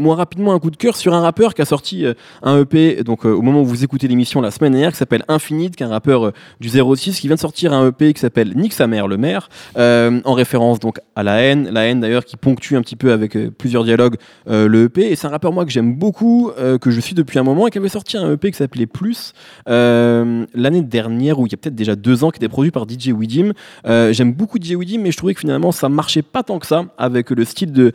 Moi, rapidement, un coup de cœur sur un rappeur qui a sorti euh, un EP, donc euh, au moment où vous écoutez l'émission la semaine dernière, qui s'appelle Infinite, qui est un rappeur euh, du 06, qui vient de sortir un EP qui s'appelle Nick sa mère, le maire, en référence donc à la haine, la haine d'ailleurs qui ponctue un petit peu avec plusieurs dialogues le EP. Et c'est un rappeur moi que j'aime beaucoup, que je suis depuis un moment, et qui avait sorti un EP qui s'appelait Plus l'année dernière, ou il y a peut-être déjà deux ans, qui était produit par DJ Widim. j'aime beaucoup DJ Widim, mais je trouvais que finalement ça marchait pas tant que ça avec le style de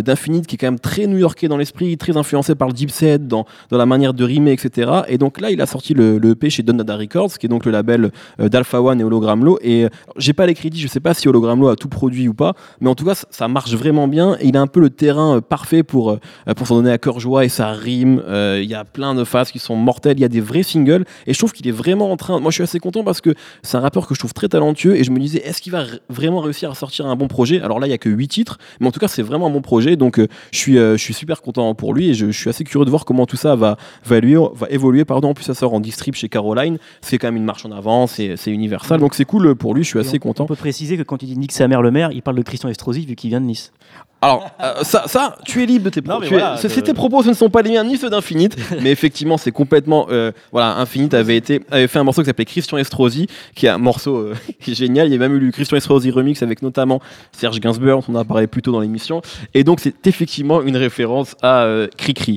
d'Infinite quand même très new-yorkais dans l'esprit, très influencé par le deep set, dans, dans la manière de rimer, etc. Et donc là, il a sorti le, le EP chez Donada Records, qui est donc le label euh, d'Alpha One et Hologram Low. Et euh, j'ai pas les crédits, je sais pas si Hologram Low a tout produit ou pas, mais en tout cas, ça, marche vraiment bien. Il a un peu le terrain euh, parfait pour, pour s'en donner à cœur joie et ça rime. Il y a plein de phases qui sont mortelles, il y a des vrais singles. Et je trouve qu'il est vraiment en train. Moi, je suis assez content parce que c'est un rappeur que je trouve très talentueux et je me disais, est-ce qu'il va vraiment réussir à sortir un bon projet? Alors là, il y a que 8 titres, mais en tout cas, c'est vraiment un bon projet. Donc, je suis euh, je suis super content pour lui et je, suis assez curieux de voir comment tout ça va, va, va évoluer. Pardon. En plus, ça sort en distrib chez Caroline. C'est quand même une marche en avant, c'est universal. Donc c'est cool pour lui, je suis assez content. On peut préciser que quand il dit Nick sa mère le maire, il parle de Christian Estrosi vu qu'il vient de Nice. Alors, euh, ça, ça, tu es libre de tes propos. C'est tes propos, ce ne sont pas les miens ni ceux d'Infinite. mais effectivement, c'est complètement. Euh, voilà, Infinite avait, été, avait fait un morceau qui s'appelait Christian Estrosi, qui est un morceau euh, génial. Il y a même eu le Christian Estrosi remix avec notamment Serge Gainsbourg, on en a parlé plus tôt dans l'émission. Et donc, c'est effectivement une référence à Cricri.